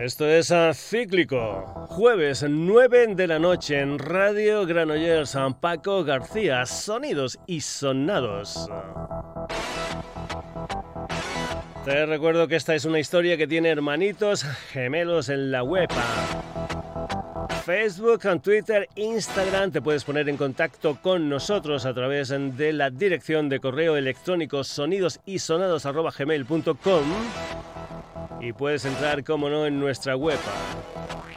Esto es Cíclico, jueves 9 de la noche en Radio Granollers San Paco García, sonidos y sonados. Te recuerdo que esta es una historia que tiene hermanitos gemelos en la web. Facebook, Twitter, Instagram. Te puedes poner en contacto con nosotros a través de la dirección de correo electrónico sonidosisonados.gmail.com y puedes entrar, como no, en nuestra web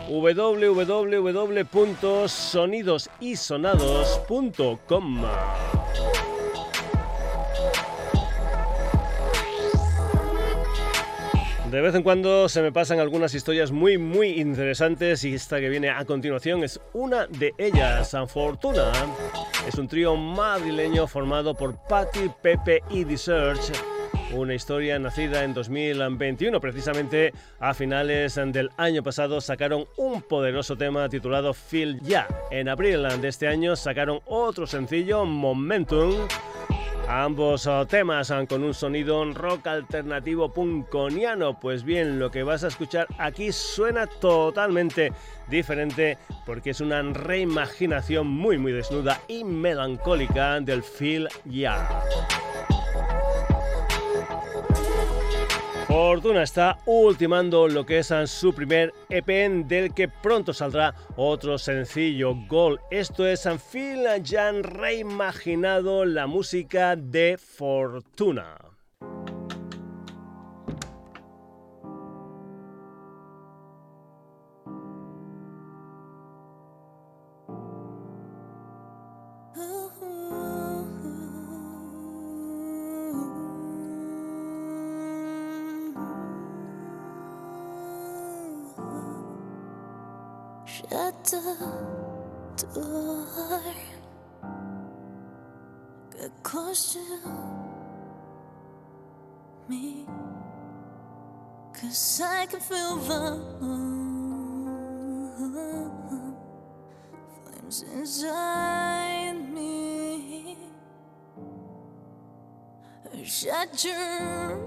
www.sonidosisonados.com. De vez en cuando se me pasan algunas historias muy muy interesantes y esta que viene a continuación es una de ellas. Fortuna es un trío madrileño formado por Patty, Pepe y The una historia nacida en 2021. Precisamente a finales del año pasado sacaron un poderoso tema titulado Feel Ya. En abril de este año sacaron otro sencillo, Momentum. Ambos oh, temas ah, con un sonido rock alternativo punkoniano. Pues bien, lo que vas a escuchar aquí suena totalmente diferente porque es una reimaginación muy muy desnuda y melancólica del Feel Ya. Fortuna está ultimando lo que es su primer EP del que pronto saldrá otro sencillo, Gol. Esto es Phil Jan reimaginado la música de Fortuna. Cause I can feel the flames inside me. Shut your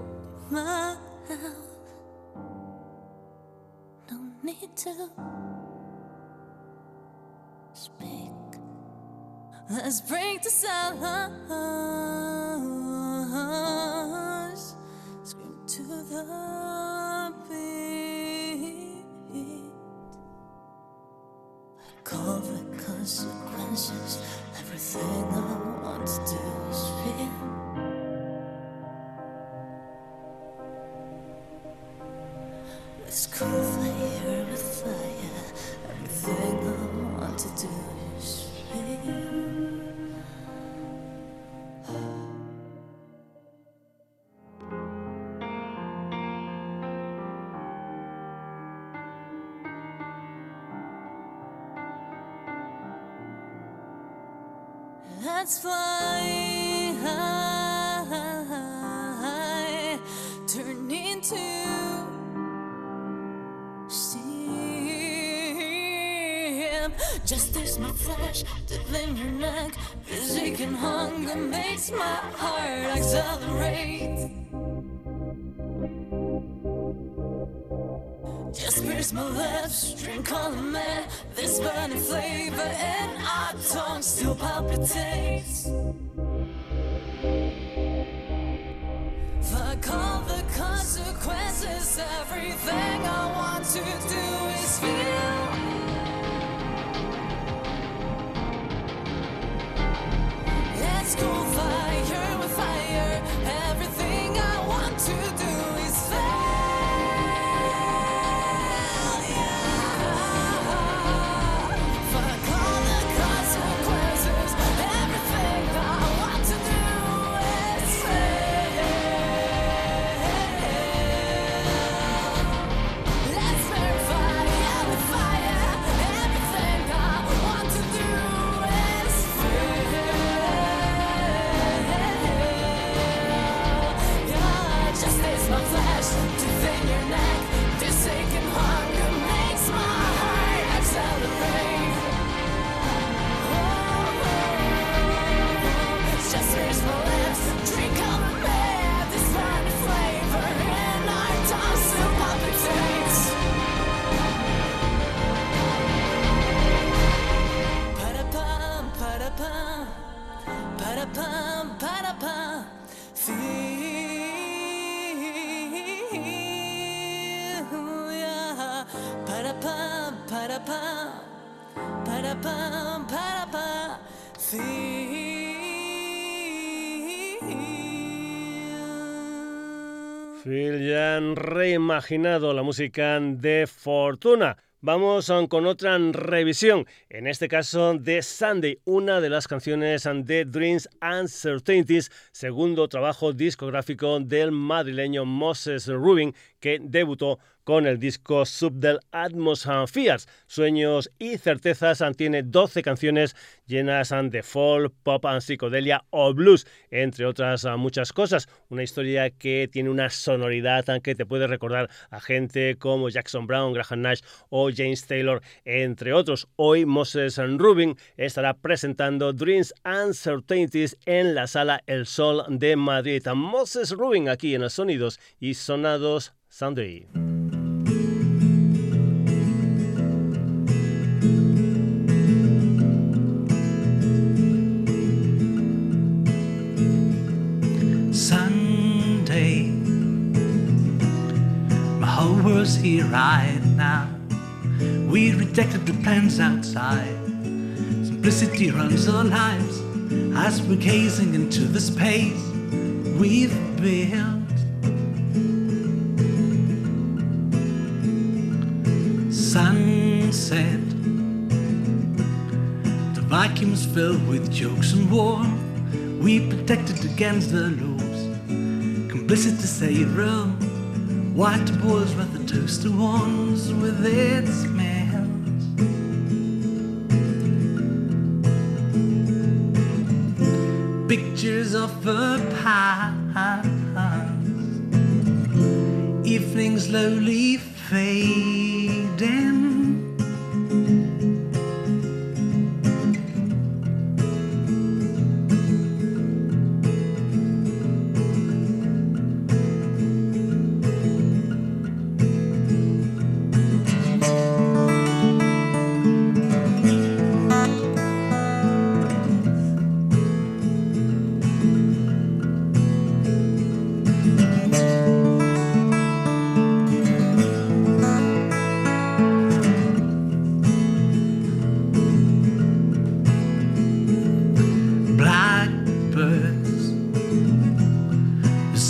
mouth. No need to. Speak Let's break the silence. Scream to the everything I want to do is feel. Let's fly high, turn into steam. Justice, my flesh, in your neck, physique and hunger makes my heart accelerate. My lips, drink all the man, this burning flavor in our tongue still palpitates. Fuck all the consequences, everything I want to do is feel. Han reimaginado la música de Fortuna. Vamos con otra revisión, en este caso de Sunday, una de las canciones de Dreams and Certainties, segundo trabajo discográfico del madrileño Moses Rubin, que debutó con el disco Sub del Atmospheres. Sueños y certezas tiene 12 canciones llenas de folk, pop, psicodelia o blues, entre otras muchas cosas. Una historia que tiene una sonoridad que te puede recordar a gente como Jackson Brown, Graham Nash o James Taylor, entre otros. Hoy Moses Rubin estará presentando Dreams and Certainties en la sala El Sol de Madrid. Moses Rubin aquí en los Sonidos y Sonados Sunday. Sunday My whole world's here right now. We rejected the plans outside. Simplicity runs our lives as we're gazing into the space we've built. Sunset, the vacuums filled with jokes and warmth. We protected against the lows, complicit to say room. White boys with the toaster ones with its smells. Pictures of the past, evening slowly damn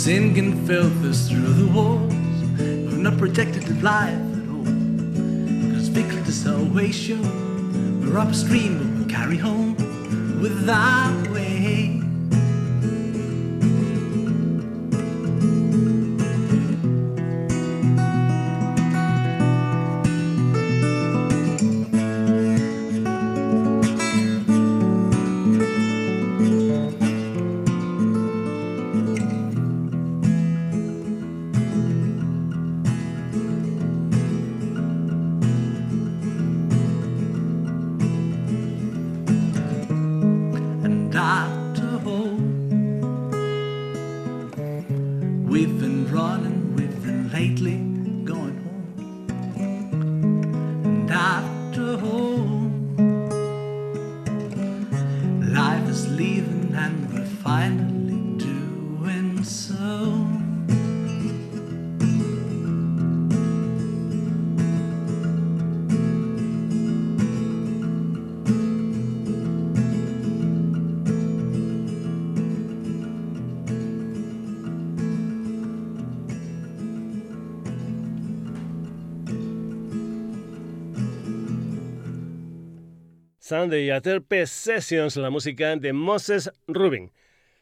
Sin can filth through the walls. Of an unprotected life at all. Cause victory to salvation, we're upstream, but we'll carry home. Without Sunday Aterpe Sessions, la música de Moses Rubin.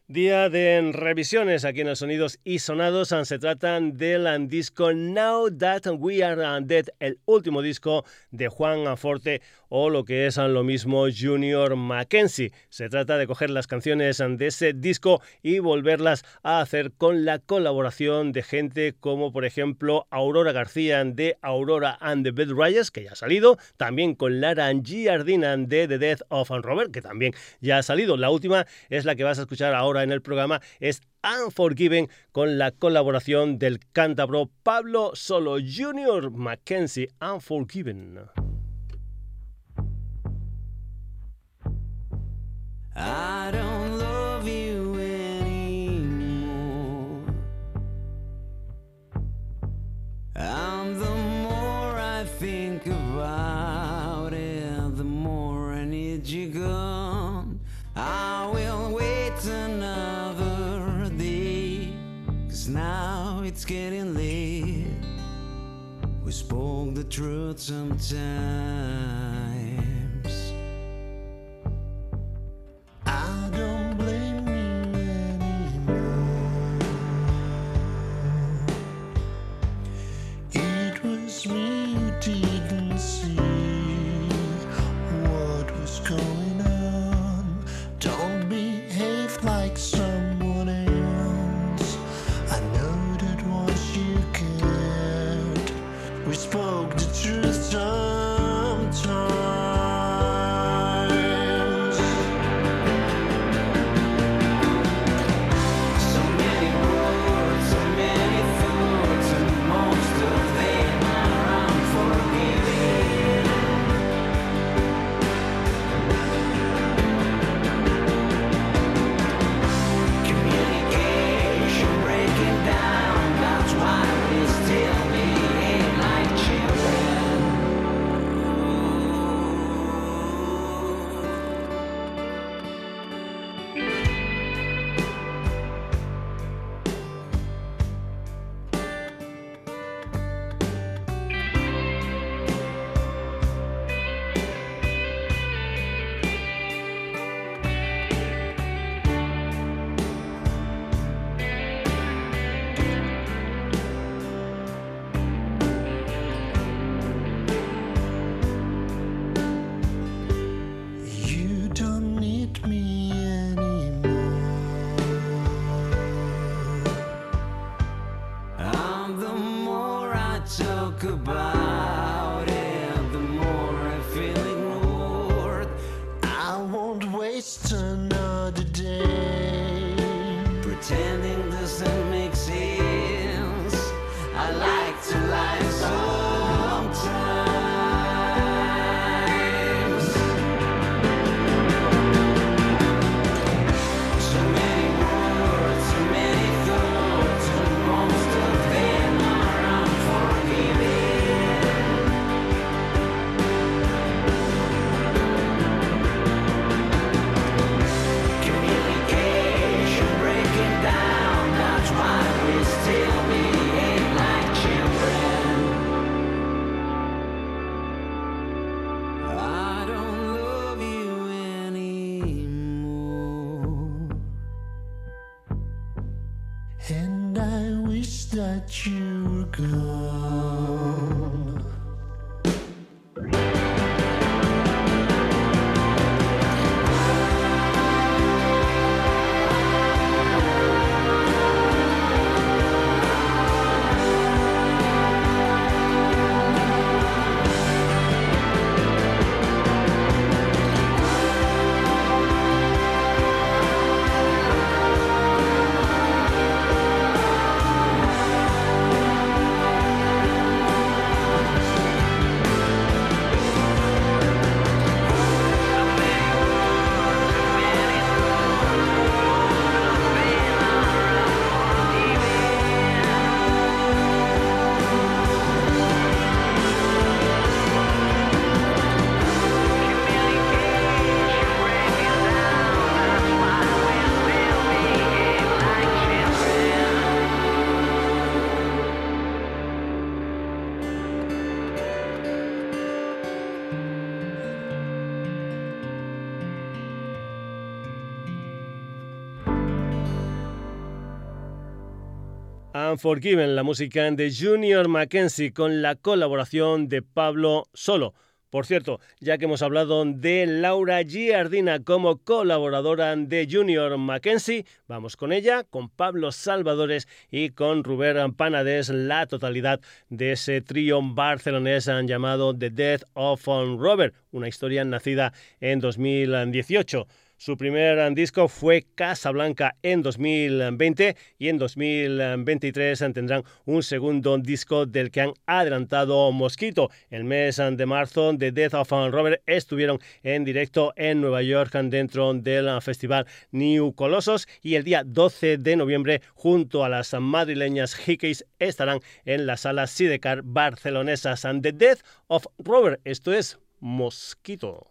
Día de revisiones aquí en los sonidos y sonados. Se tratan del disco Now That We Are Dead, el último disco de Juan Forte o lo que es lo mismo Junior Mackenzie. Se trata de coger las canciones de ese disco y volverlas a hacer con la colaboración de gente como por ejemplo Aurora García de Aurora and the Bed Riders, que ya ha salido, también con Lara Giardina de The Death of Robert, que también ya ha salido. La última es la que vas a escuchar ahora en el programa, es Unforgiven con la colaboración del cántabro Pablo Solo Junior Mackenzie Unforgiven. I don't love you anymore. And the more I think about it, the more I need you gone. I will wait another day, cause now it's getting late. We spoke the truth sometimes. And I wish that you were gone. Unforgiven, la música de Junior Mackenzie con la colaboración de Pablo Solo. Por cierto, ya que hemos hablado de Laura Giardina como colaboradora de Junior Mackenzie, vamos con ella, con Pablo Salvadores y con Rubén Panades, la totalidad de ese trío barcelonés llamado The Death of Robert, una historia nacida en 2018. Su primer disco fue Casablanca en 2020 y en 2023 tendrán un segundo disco del que han adelantado Mosquito. El mes de marzo de Death of Robert estuvieron en directo en Nueva York dentro del festival New Colossus y el día 12 de noviembre junto a las madrileñas Hickeys estarán en la sala Sidecar barcelonesas. The Death of Robert, esto es Mosquito.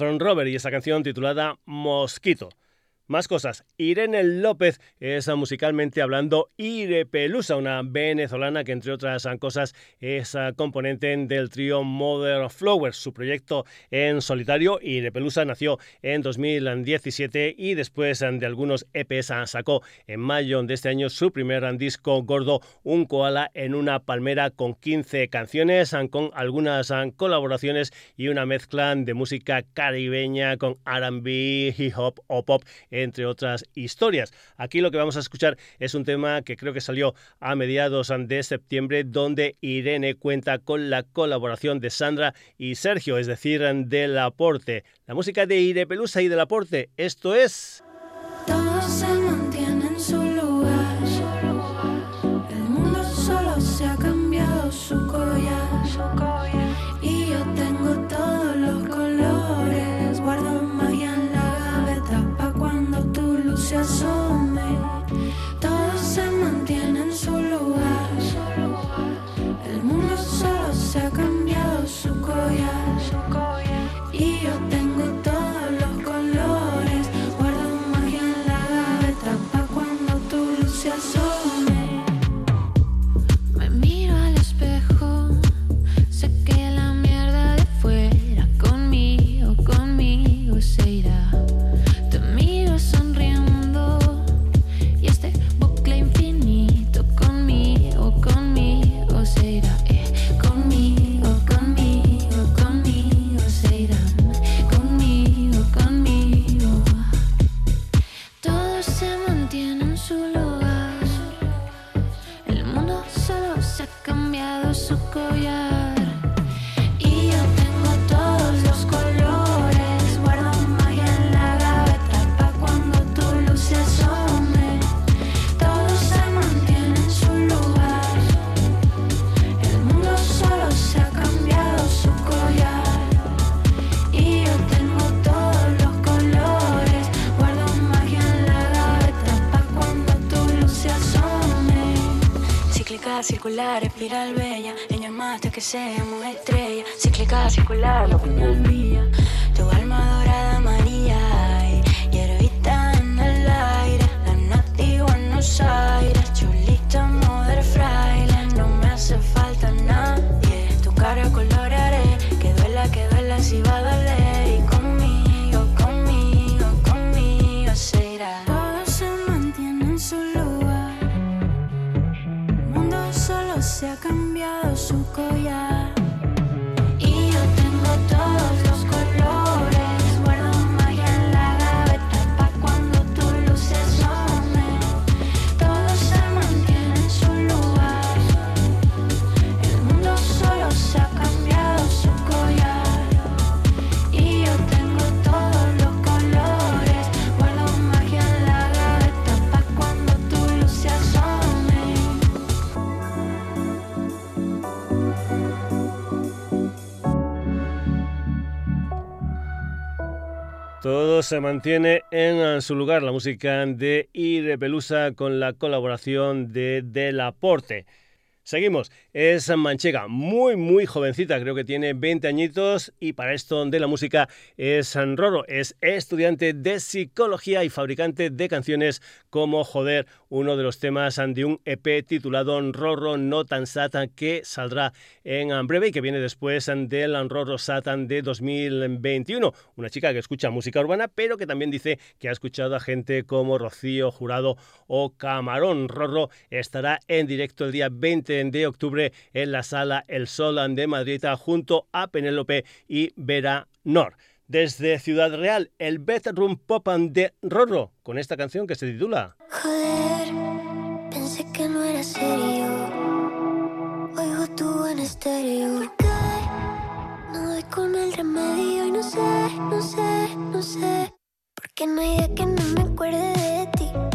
Of Robert y esa canción titulada Mosquito. Más cosas. Irene López es musicalmente hablando Irepelusa, una venezolana que entre otras cosas es componente del trío Mother Flowers. Su proyecto en solitario, Irepelusa, nació en 2017 y después de algunos EPs sacó en mayo de este año su primer disco gordo, Un koala en una palmera con 15 canciones, con algunas colaboraciones y una mezcla de música caribeña con R&B, hip hop o pop entre otras historias. Aquí lo que vamos a escuchar es un tema que creo que salió a mediados de septiembre, donde Irene cuenta con la colaboración de Sandra y Sergio, es decir, del aporte. La música de Ire Pelusa y del aporte. Esto es... circular, espiral bella. Ella más que seamos estrella. Cíclica, circular, la opinión mía. Tu alma dorada, María. Y heroísta en el aire. La nativa Buenos Aires. Yeah. Se mantiene en su lugar, la música de Pelusa con la colaboración de Delaporte. Seguimos, es manchega, muy muy jovencita, creo que tiene 20 añitos y para esto de la música es Roro, es estudiante de psicología y fabricante de canciones como Joder, uno de los temas de un EP titulado Roro No Tan Satan que saldrá en breve y que viene después del Roro Satan de 2021. Una chica que escucha música urbana pero que también dice que ha escuchado a gente como Rocío Jurado o Camarón. Roro estará en directo el día 20 de octubre en la sala El Sol de Madrid junto a Penélope y Vera Nor. Desde Ciudad Real, el Bedroom Pop de Rorro, con esta canción que se titula Joder, pensé que no era serio. Oigo tú en estéreo. No doy con el remedio y no sé, no sé, no sé. Porque no hay día que no me acuerde de ti.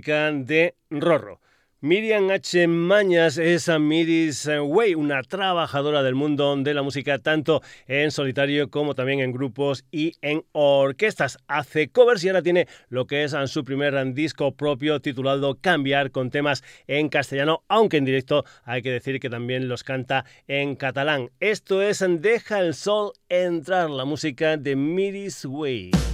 De Rorro. Miriam H. Mañas es a Miris Way, una trabajadora del mundo de la música, tanto en solitario como también en grupos y en orquestas. Hace covers y ahora tiene lo que es su primer disco propio titulado Cambiar con temas en castellano, aunque en directo hay que decir que también los canta en catalán. Esto es Deja el Sol entrar, la música de Miris Way.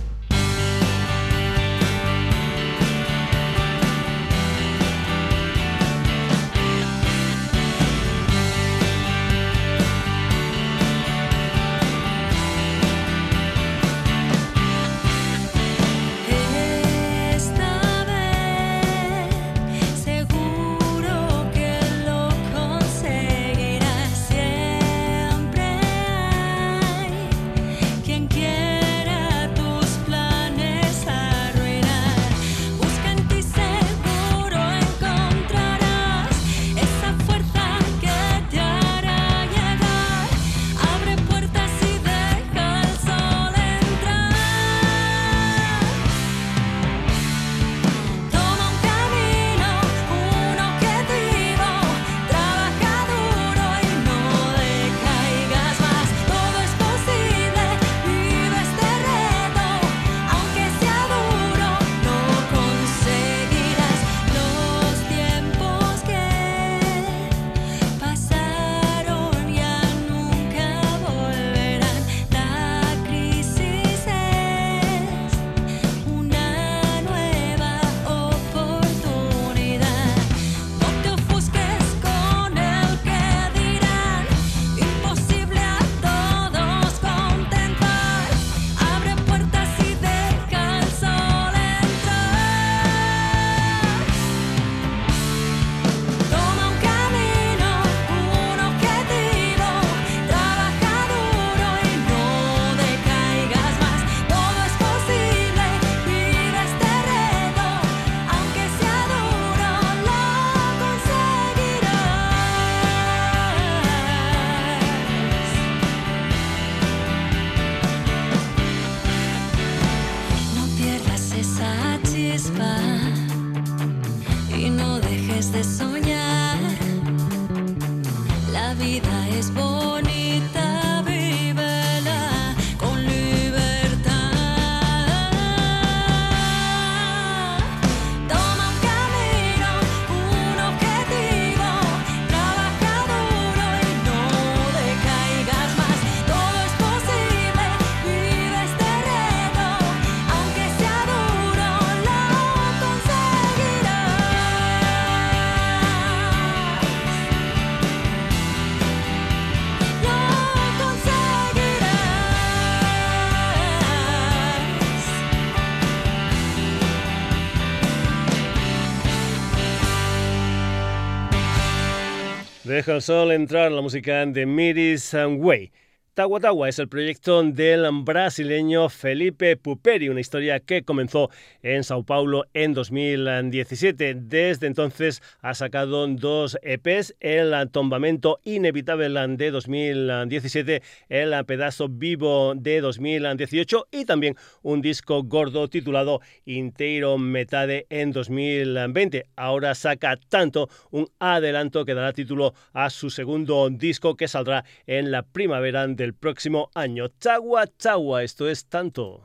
El sol entrar la música de Miris Way. Tawa es el proyecto del brasileño Felipe Puperi, una historia que comenzó en Sao Paulo en 2017. Desde entonces ha sacado dos EPs, el Tombamento Inevitable de 2017, el Pedazo Vivo de 2018 y también un disco gordo titulado Inteiro Metade en 2020. Ahora saca tanto un adelanto que dará título a su segundo disco que saldrá en la primavera del el próximo año. Chagua, chagua, esto es tanto.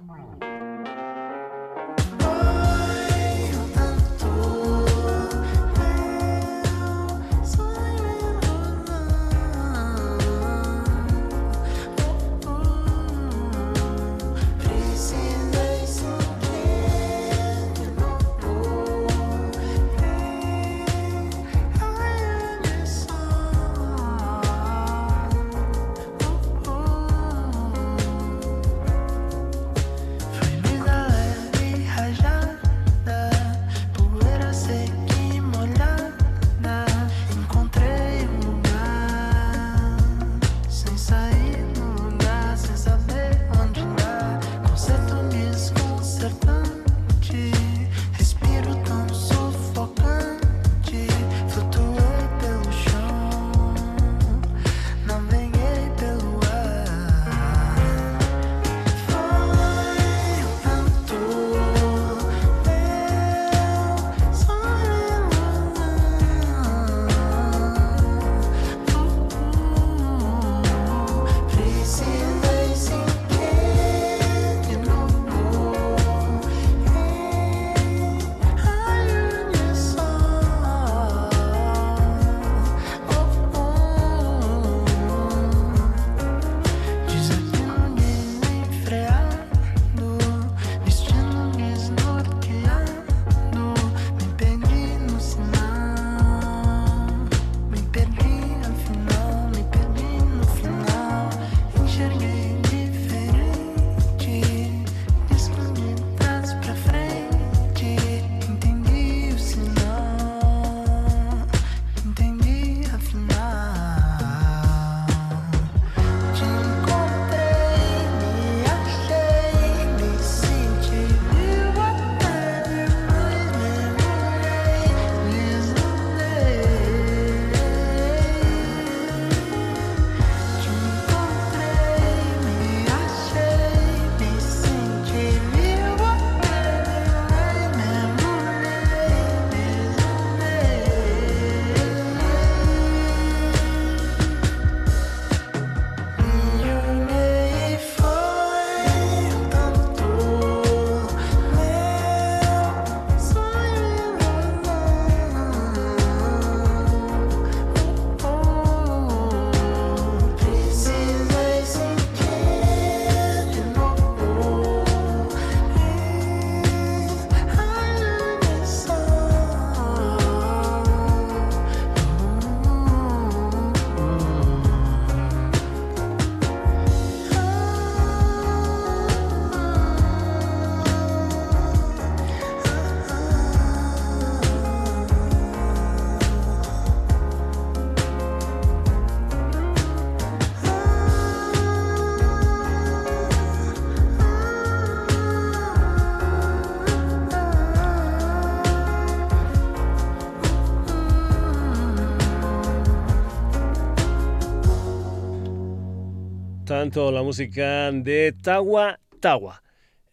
La música de Tawa Tawa.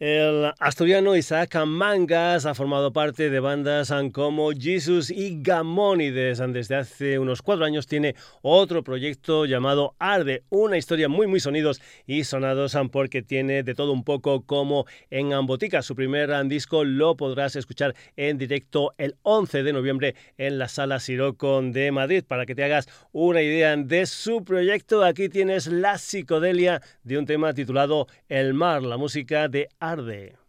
El asturiano Isaac Mangas ha formado parte de bandas como Jesus y Gamónides. Desde hace unos cuatro años tiene otro proyecto llamado Arde, una historia muy muy sonidos y sonados porque tiene de todo un poco como en Ambotica. Su primer disco lo podrás escuchar en directo el 11 de noviembre en la Sala Siroco de Madrid. Para que te hagas una idea de su proyecto, aquí tienes la psicodelia de un tema titulado El Mar, la música de Arde tarde.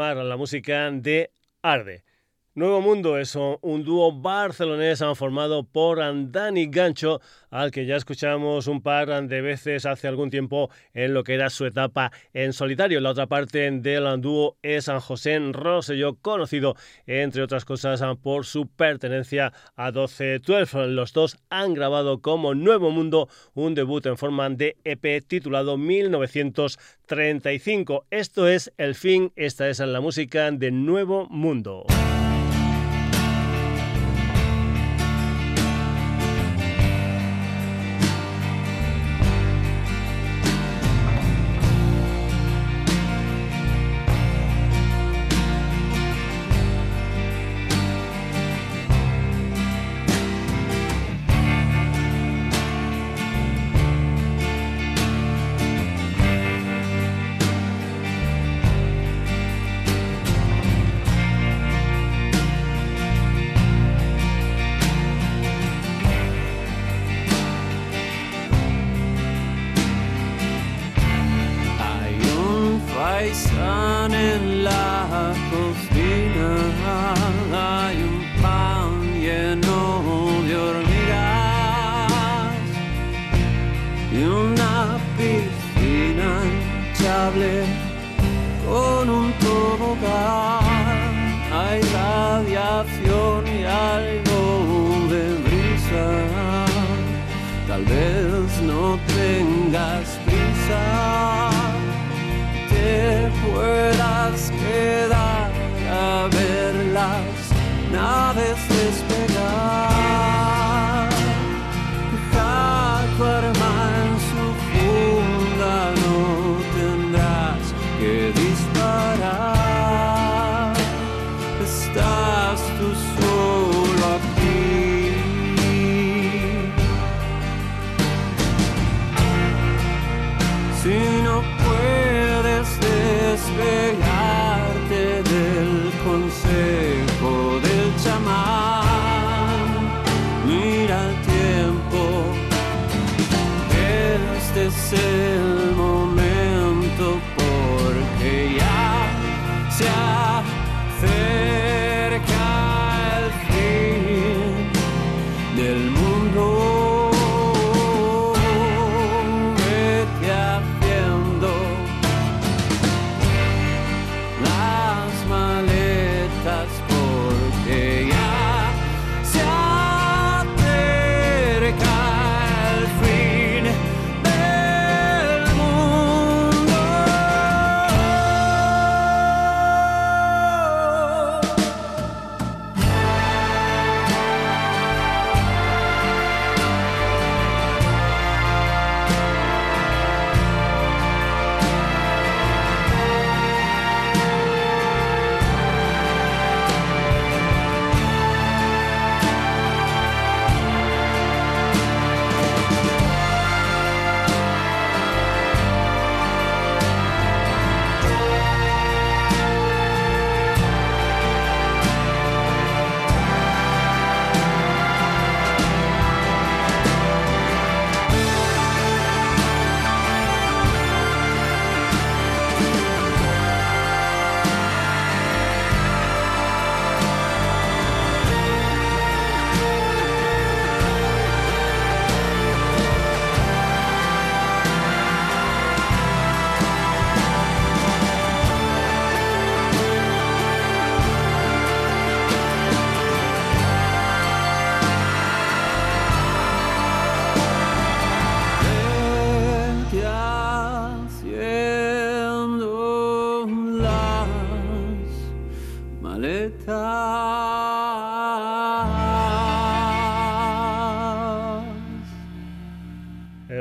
La música de Arde. Nuevo Mundo es un dúo barcelonés formado por Dani Gancho, al que ya escuchamos un par de veces hace algún tiempo en lo que era su etapa en solitario. La otra parte del dúo es San José Rosselló, conocido entre otras cosas por su pertenencia a 12-12. Los dos han grabado como Nuevo Mundo un debut en forma de EP titulado 1935. Esto es el fin, esta es la música de Nuevo Mundo.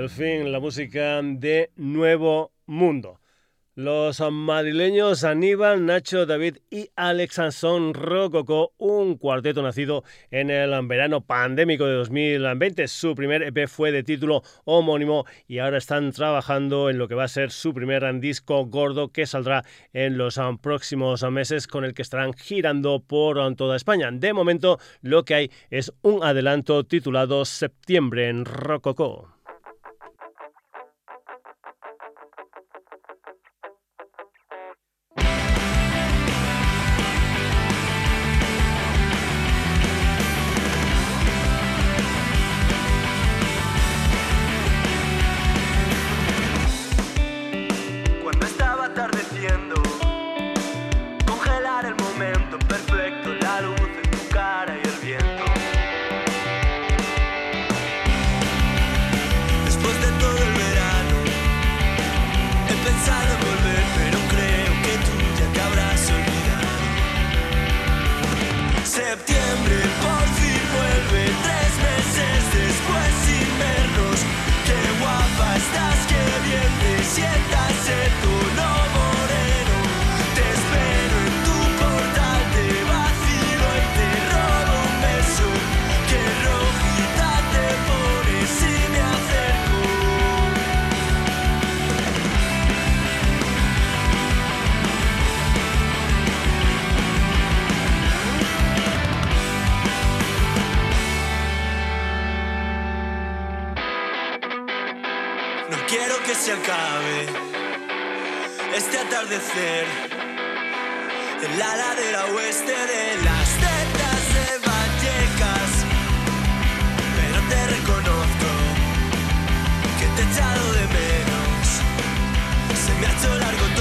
Fin, la música de Nuevo Mundo. Los madrileños Aníbal, Nacho, David y Alex son Rococo, un cuarteto nacido en el verano pandémico de 2020. Su primer EP fue de título homónimo y ahora están trabajando en lo que va a ser su primer disco gordo que saldrá en los próximos meses con el que estarán girando por toda España. De momento lo que hay es un adelanto titulado Septiembre en Rococo. Acabe este atardecer en la ladera oeste de las tetas de Vallecas. Pero te reconozco que te he echado de menos. Se me ha hecho largo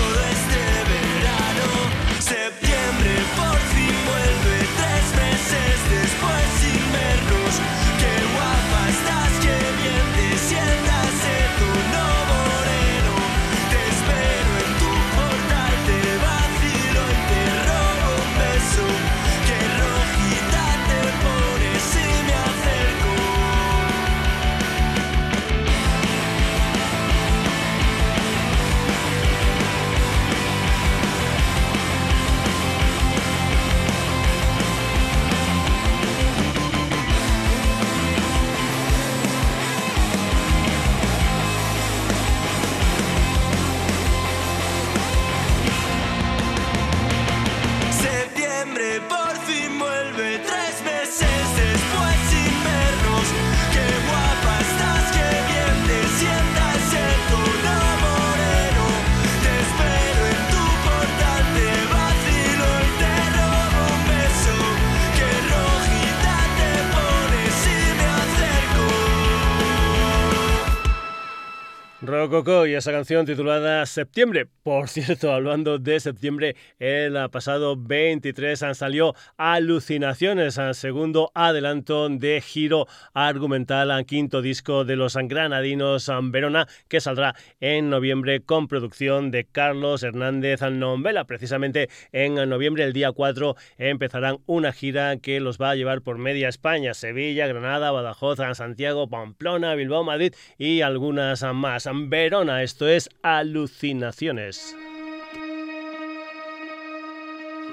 Rococo y esa canción titulada Septiembre. Por cierto, hablando de septiembre, el pasado 23 salió Alucinaciones, segundo adelanto de giro argumental, quinto disco de los granadinos Verona, que saldrá en noviembre con producción de Carlos Hernández Nombela. Precisamente en noviembre, el día 4, empezarán una gira que los va a llevar por media España, Sevilla, Granada, Badajoz, Santiago, Pamplona, Bilbao, Madrid y algunas más. Verona, esto es Alucinaciones.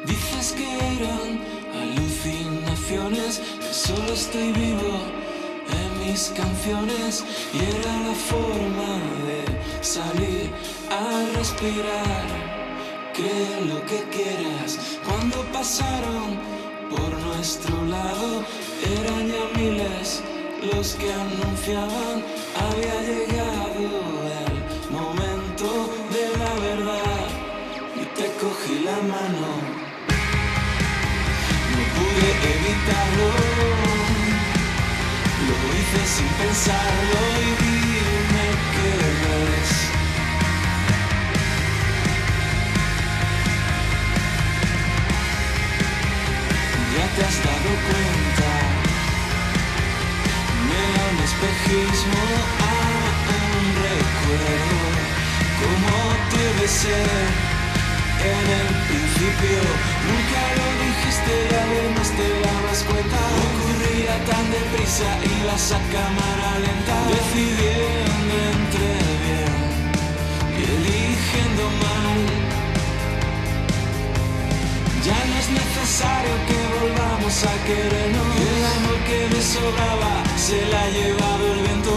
Dices que eran alucinaciones, solo estoy vivo en mis canciones y era la forma de salir a respirar. Cree lo que quieras cuando pasaron por nuestro lado, eran ya miles los que anunciaban había llegado la mano. No pude evitarlo, lo hice sin pensarlo y dime qué ves. Ya te has dado cuenta, me da un espejismo a un recuerdo, como debe ser en el principio. Nunca lo dijiste y además te dabas cuenta. Ocurría tan deprisa, ibas a cámara lenta, decidiendo entre bien y eligiendo mal. Ya no es necesario que volvamos a querernos. El amor que me sobraba se la ha llevado el viento.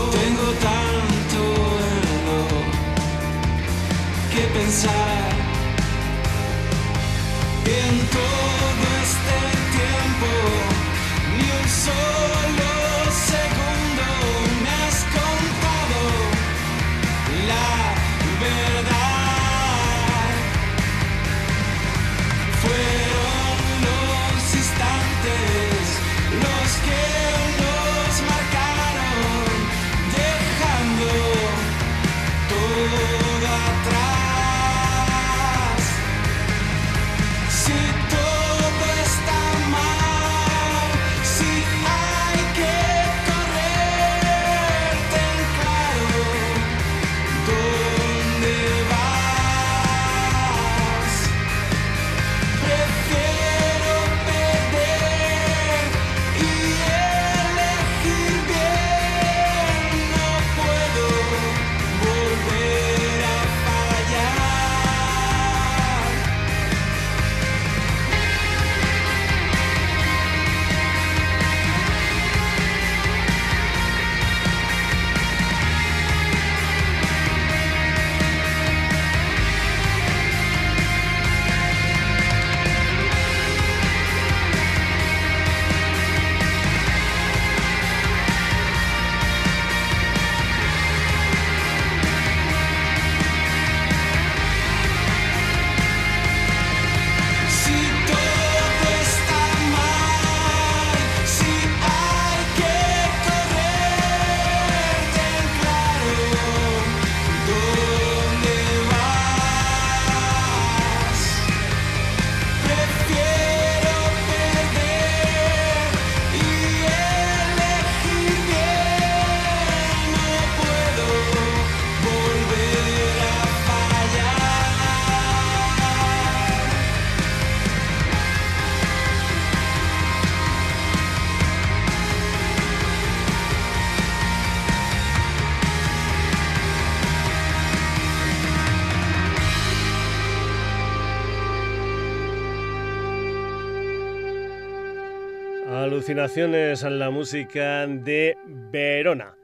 Alucinaciones en la música de Verona.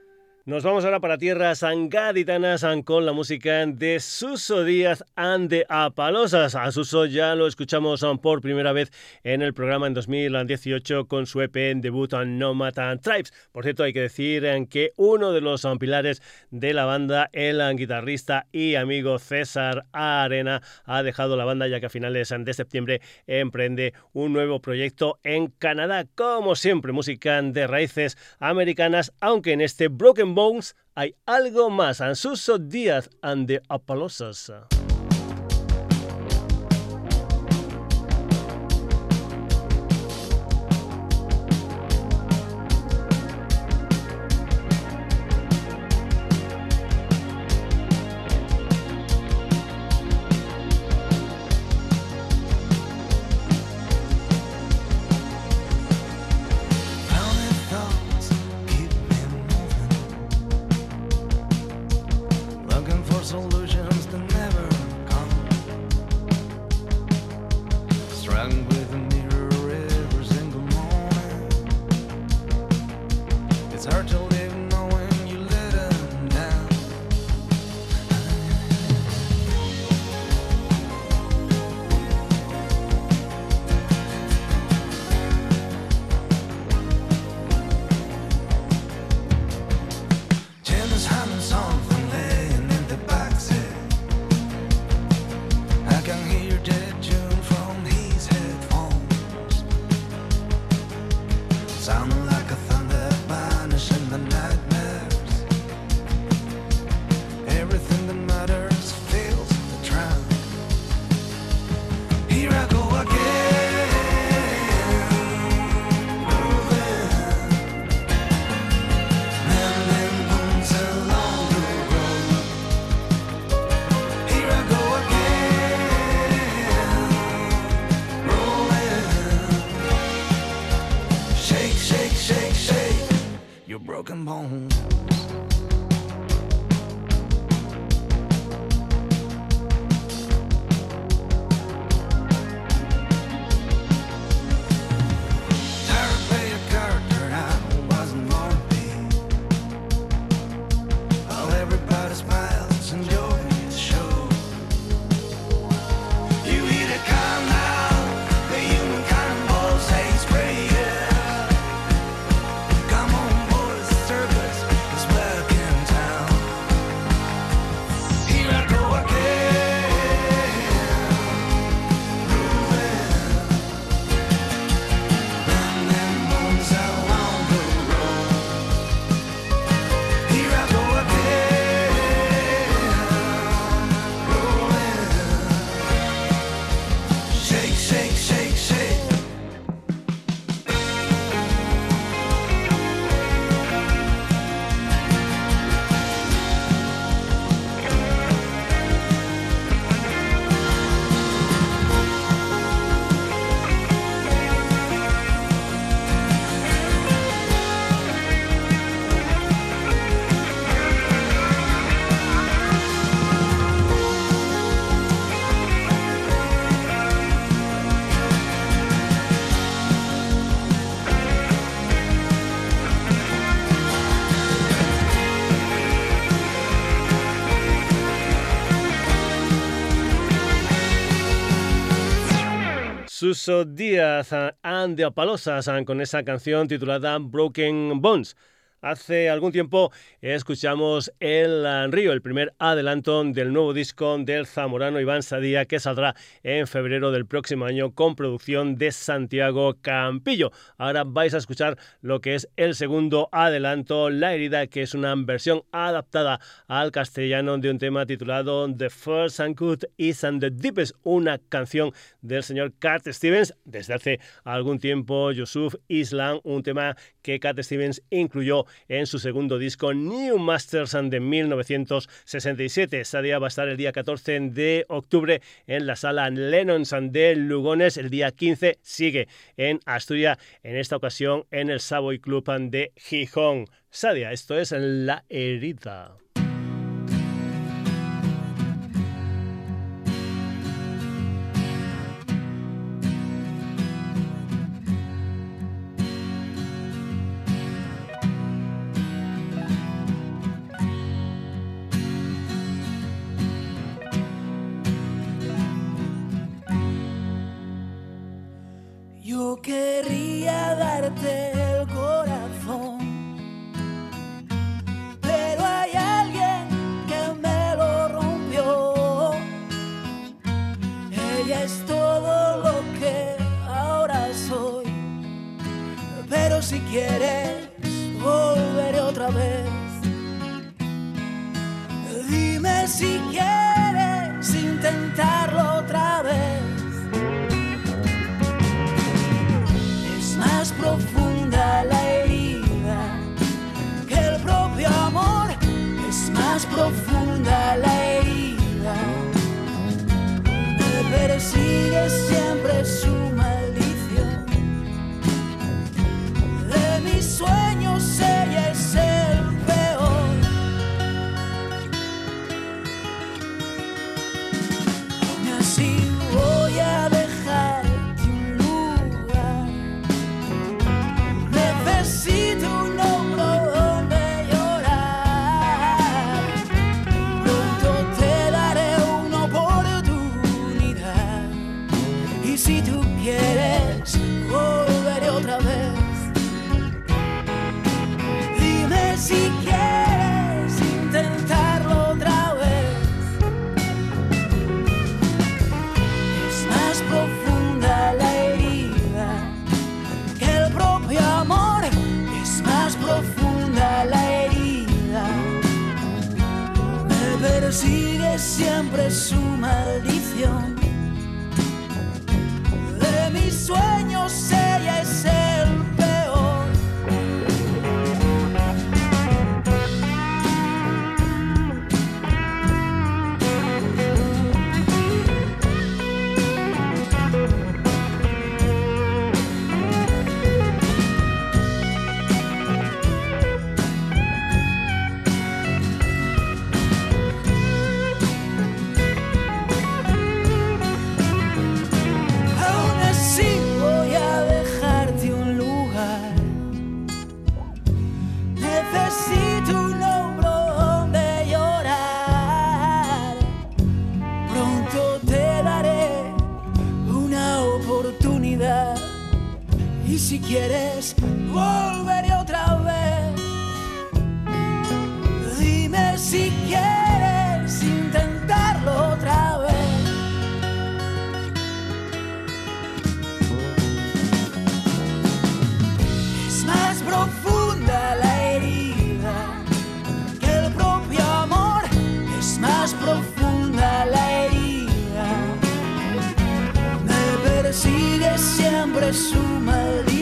Nos vamos ahora para tierras angaditanas con la música de Suso Díaz and de Apalosas. A Suso ya lo escuchamos por primera vez en el programa en 2018 con su EP en debut Nomad Tribes. Por cierto, hay que decir que uno de los pilares de la banda, el guitarrista y amigo César Arena, ha dejado la banda ya que a finales de septiembre emprende un nuevo proyecto en Canadá. Como siempre, música de raíces americanas, aunque en este Broken Bones hay algo más. Ansuso Díaz and the Apolosas. Suso Díaz and the Apalosas con esa canción titulada Broken Bones. Hace algún tiempo escuchamos El Río, el primer adelanto del nuevo disco del zamorano Iván Sadía que saldrá en febrero del próximo año con producción de Santiago Campillo. Ahora vais a escuchar lo que es el segundo adelanto, La herida, que es una versión adaptada al castellano de un tema titulado The First and Good is and the Deepest, una canción del señor Cat Stevens. Desde hace algún tiempo, Yusuf Islam, un tema que Cat Stevens incluyó en su segundo disco New Masters de 1967. Sadia va a estar el día 14 de octubre en la sala Lennon de Lugones. El día 15 sigue en Asturias, en esta ocasión en el Savoy Club de Gijón. Sadia, esto es La Herida. quería darte el corazón, pero hay alguien que me lo rompió. Ella es todo lo que ahora soy, pero si quieres volveré otra vez. Dime si quieres. Siempre siempre su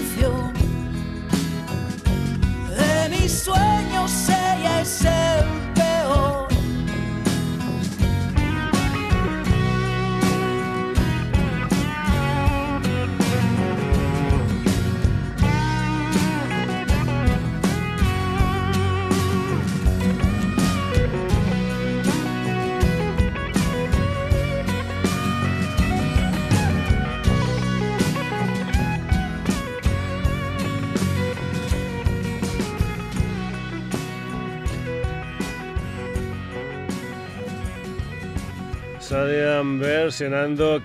Estarían versionando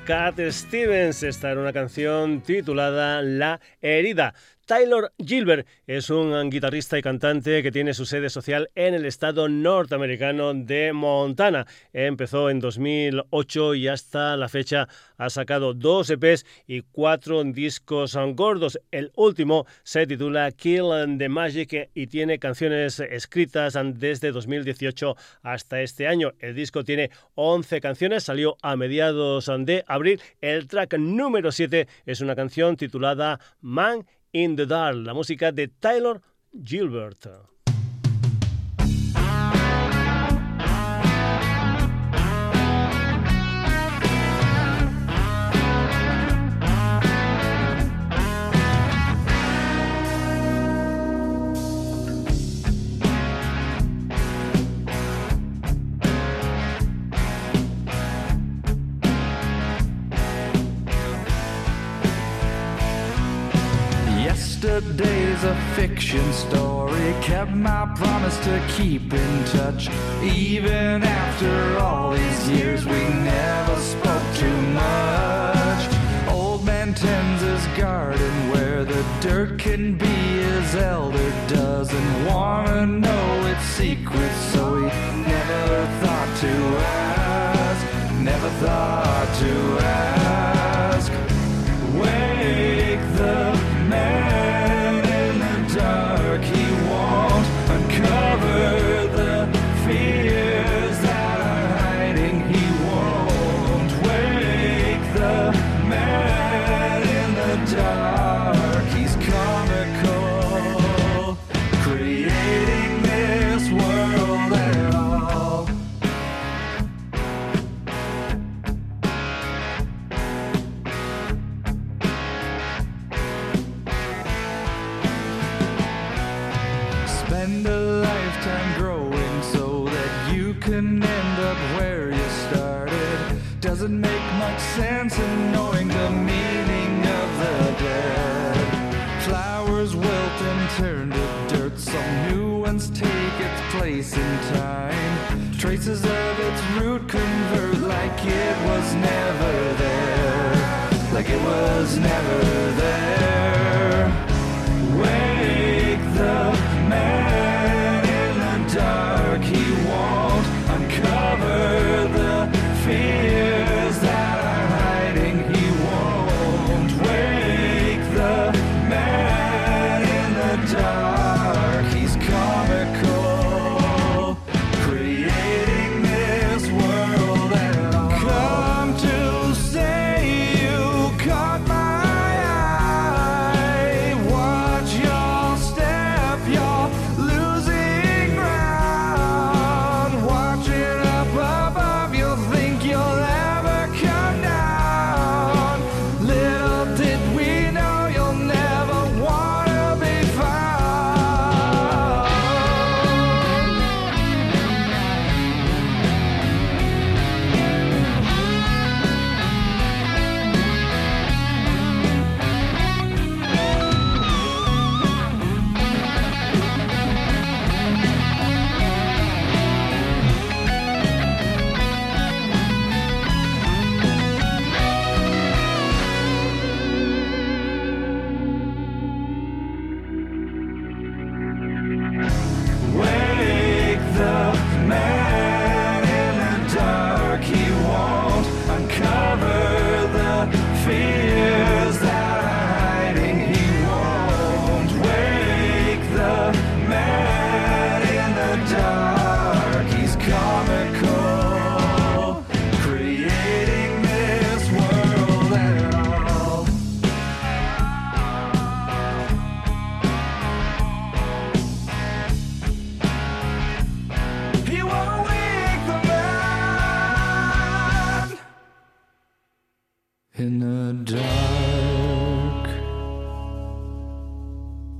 Stevens. Esta era una canción titulada La herida. Tyler Gilbert es un guitarrista y cantante que tiene su sede social en el estado norteamericano de Montana. Empezó en 2008 y hasta la fecha ha sacado dos EPs y cuatro discos gordos. El último se titula Kill the Magic y tiene canciones escritas desde 2018 hasta este año. El disco tiene 11 canciones, salió a mediados de abril. El track número 7 es una canción titulada Man in the Dark, la música de Tyler Gilbert. Yesterday's a fiction story. Kept my promise to keep in touch. Even after all these years, we never spoke too much. Old man tends his garden where the dirt can be. His elder doesn't wanna know its secrets, so he never thought to ask. Never thought to ask.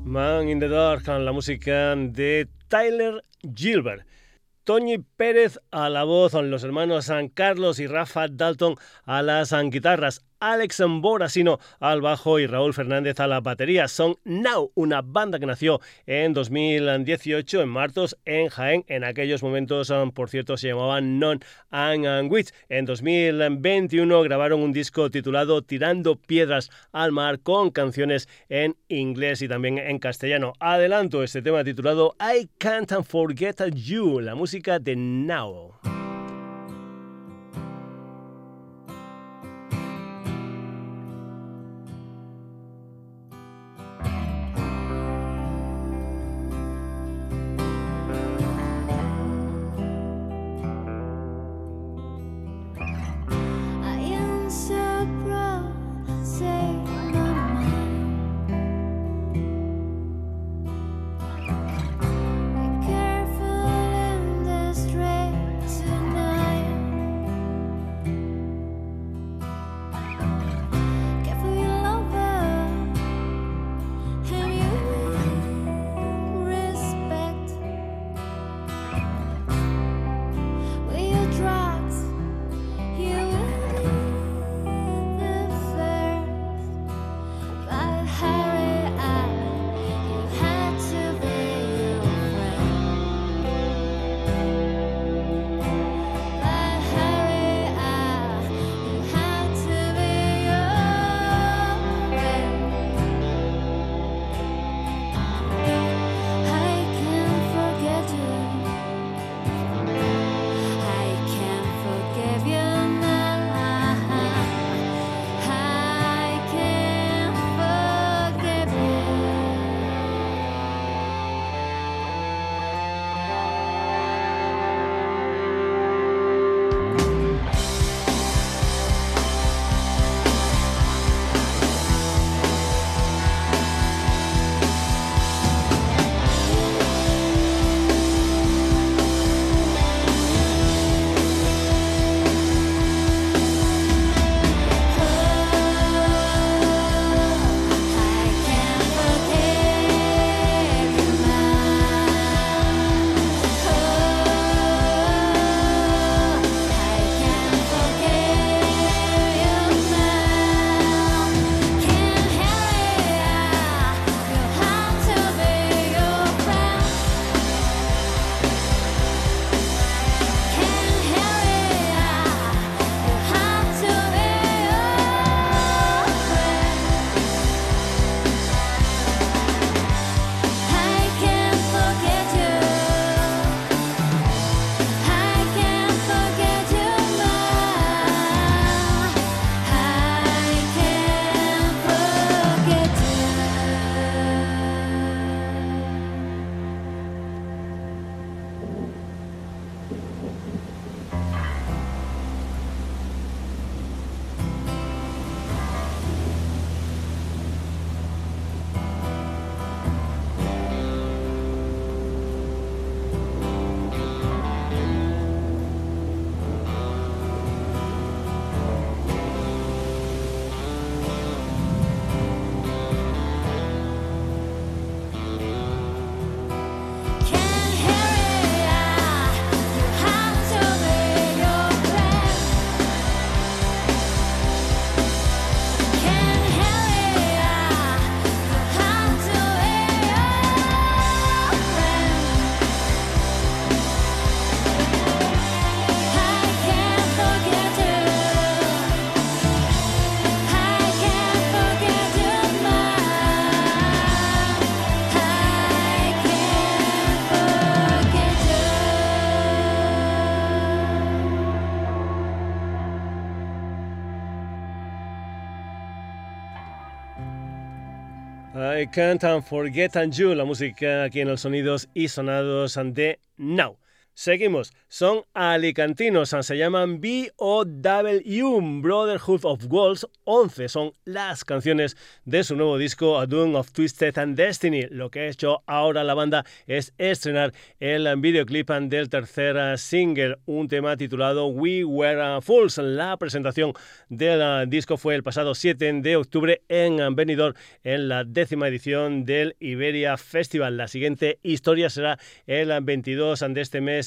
Man in the Dark, la música de Tyler Gilbert. Toñi Pérez a la voz, los hermanos San Carlos y Rafa Dalton a las guitarras, Alex Borasino al bajo y Raúl Fernández a la batería. Son Now, una banda que nació en 2018 en Martos, en Jaén. En aquellos momentos, um, por cierto, se llamaban Non and Witch. En 2021 grabaron un disco titulado Tirando Piedras al Mar con canciones en inglés y también en castellano. Adelanto este tema titulado I Can't Forget You, la música de Now. I Can't and Forget and You, la música aquí en los sonidos y sonados de Now. Seguimos, son alicantinos, se llaman B.O.W. Brotherhood of Wolves 11, son las canciones de su nuevo disco A Doom of Twisted and Destiny. Lo que ha hecho ahora la banda es estrenar el videoclip del tercer single, un tema titulado We Were Fools. La presentación del disco fue el pasado 7 de octubre en Benidorm en la décima edición del Iberia Festival. La siguiente historia será el 22 de este mes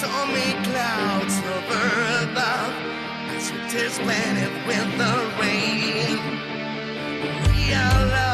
stormy clouds hover above as it is planted with the rain. We are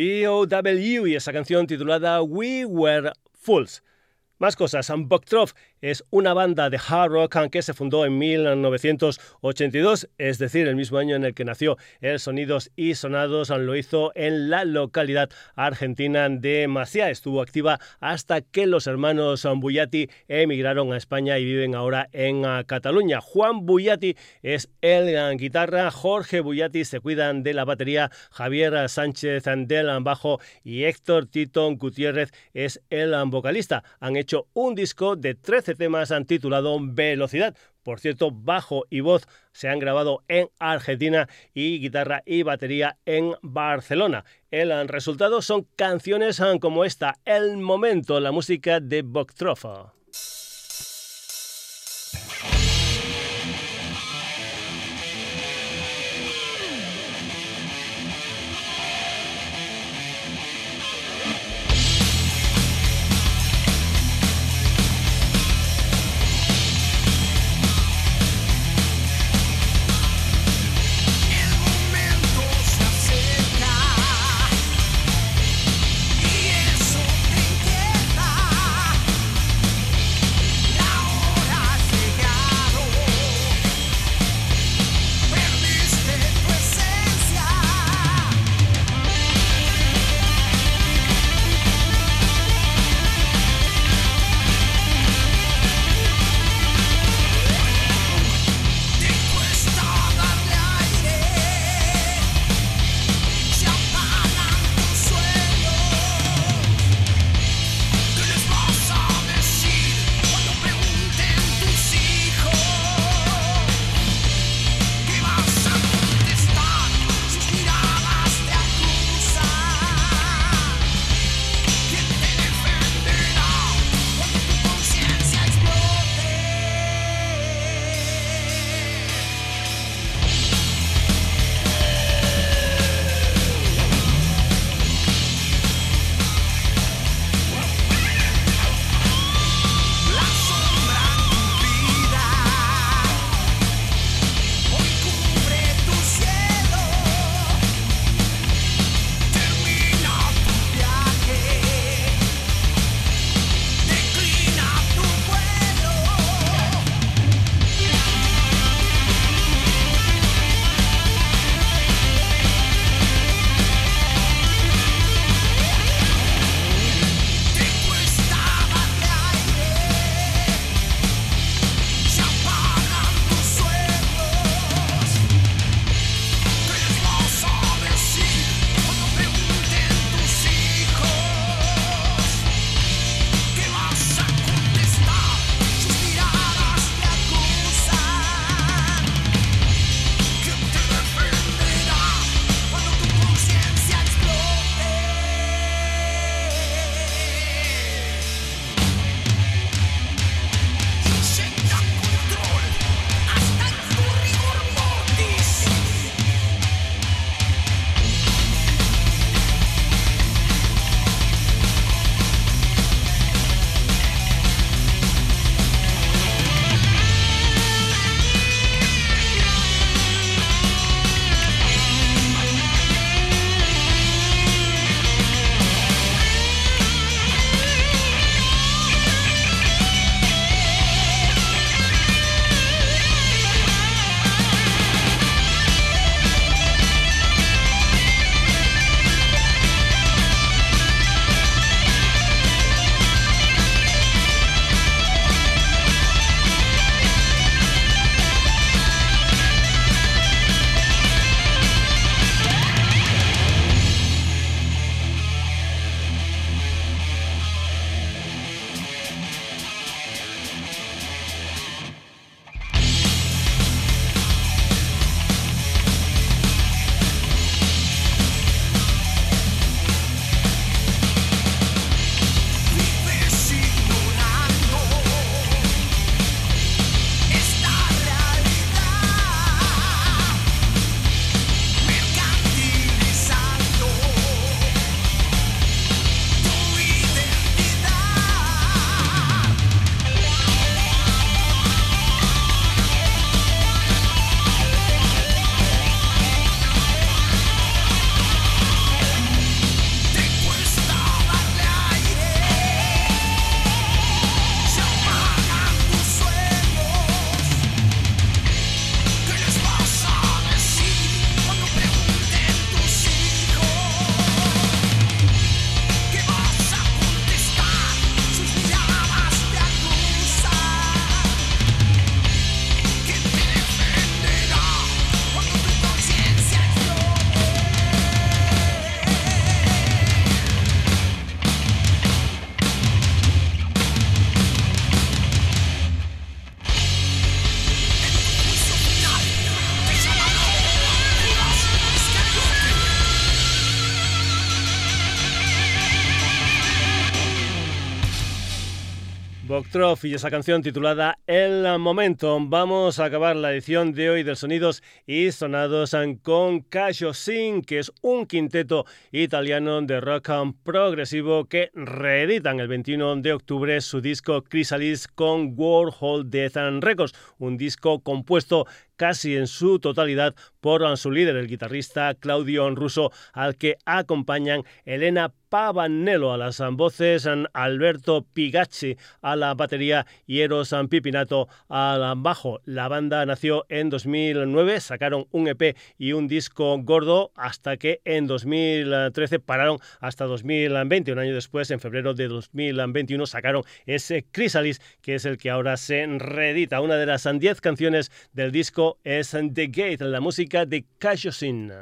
BOW y esa canción titulada We Were Fools. Más cosas, Boktrov es una banda de hard rock que se fundó en 1982, es decir, el mismo año en el que nació el Sonidos y Sonados, lo hizo en la localidad argentina de Maciá. Estuvo activa hasta que los hermanos Bullati emigraron a España y viven ahora en ah, Cataluña. Juan Bullati es el guitarra, Jorge Bullati se cuidan de la batería, Javier Sánchez del bajo y Héctor Tito Gutiérrez es el vocalista. Han hecho un disco de 13 temas han titulado Velocidad. Por cierto, bajo y voz se han grabado en Argentina y guitarra y batería en Barcelona. El resultado son canciones como esta, El Momento, la música de Boktrofa. Y esa canción titulada El Momento. Vamos a acabar la edición de hoy del Sonidos y Sonados con Casio Sin, que es un quinteto italiano de rock progresivo que reeditan el 21 de octubre su disco Chrysalis con Warhol Death and Records, un disco compuesto casi en su totalidad por su líder, el guitarrista Claudio Russo, al que acompañan Elena Pavanello a las voces, Alberto Pigacci a la batería y Eros Pipinato al bajo. La banda nació en 2009, sacaron un EP y un disco gordo hasta que en 2013 pararon hasta 2020. Un año después, en febrero de 2021, sacaron ese Chrysalis, que es el que ahora se reedita. Una de las 10 canciones del disco es The Gate, la música de Cashosin.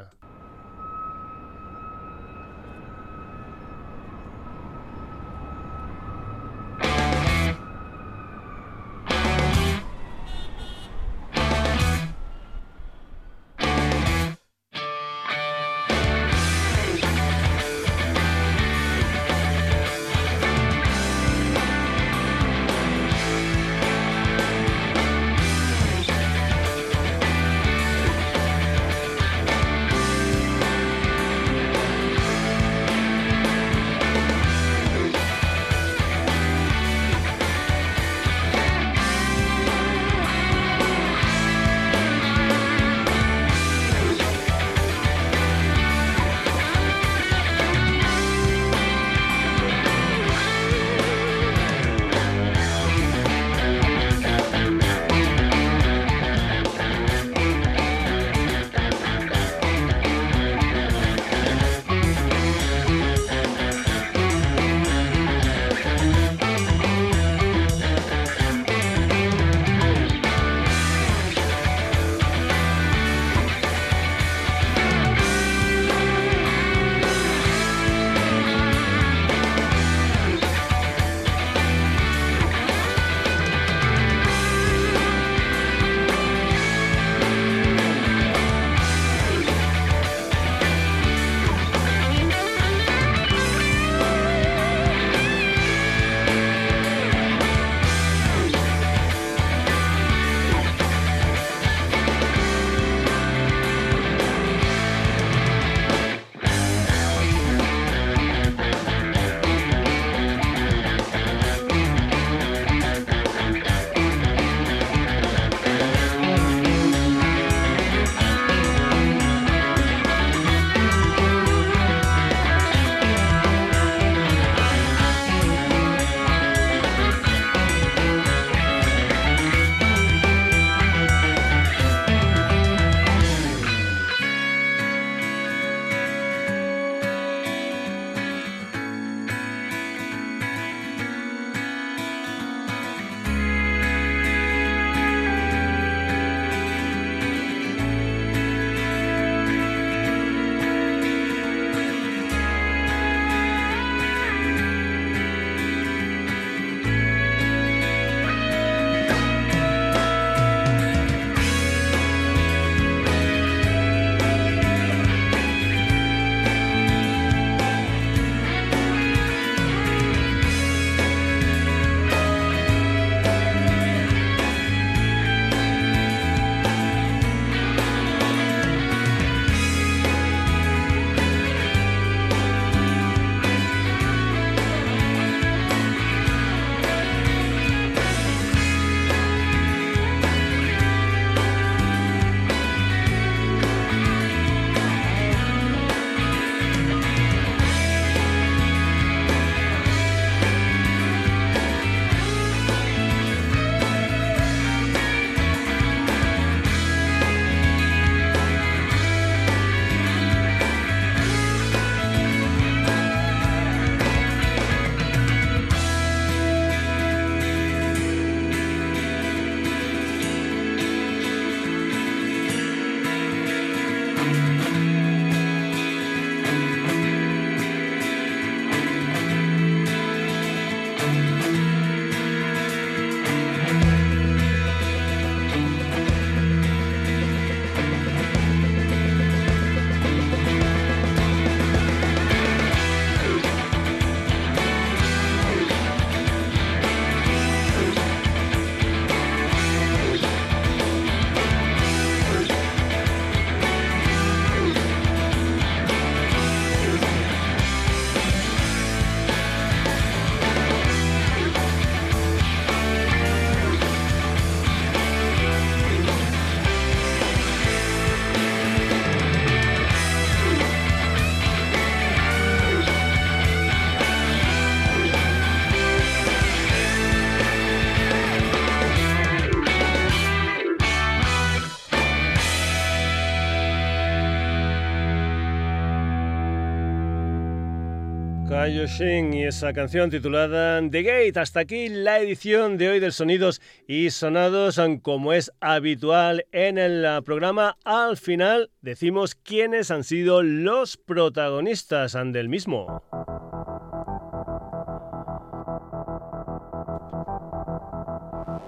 Kaioshin y esa canción titulada The Gate. Hasta aquí la edición de hoy del Sonidos y Sonados. Como es habitual en el programa, al final decimos quiénes han sido los protagonistas del mismo.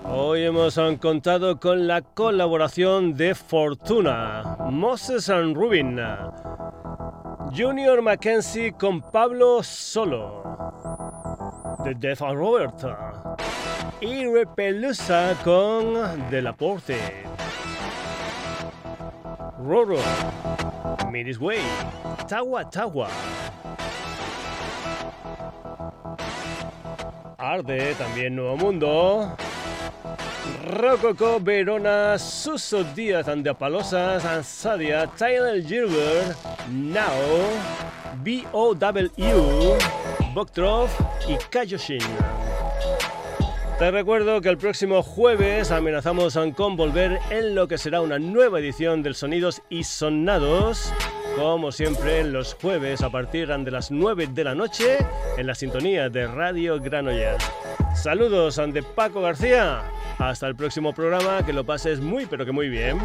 Hoy hemos contado con la colaboración de Fortuna, Moses and Rubin. Junior Mackenzie con Pablo Solo, The Death of Robert, y Repelusa con De La Porte, Roro, Miris Way, Tawa Tawa, Arde, también Nuevo Mundo, Rococo, Verona, Suso Díaz, Andapalosas, Ansadia, Tyler Gilbert, Now, B.O.W., Boktrov y Kayoshin. Te recuerdo que el próximo jueves amenazamos con volver en lo que será una nueva edición del Sonidos y Sonados. Como siempre, los jueves a partir de las 9 de la noche en la sintonía de Radio Granollers. Saludos ante Paco García. Hasta el próximo programa, que lo pases muy pero que muy bien.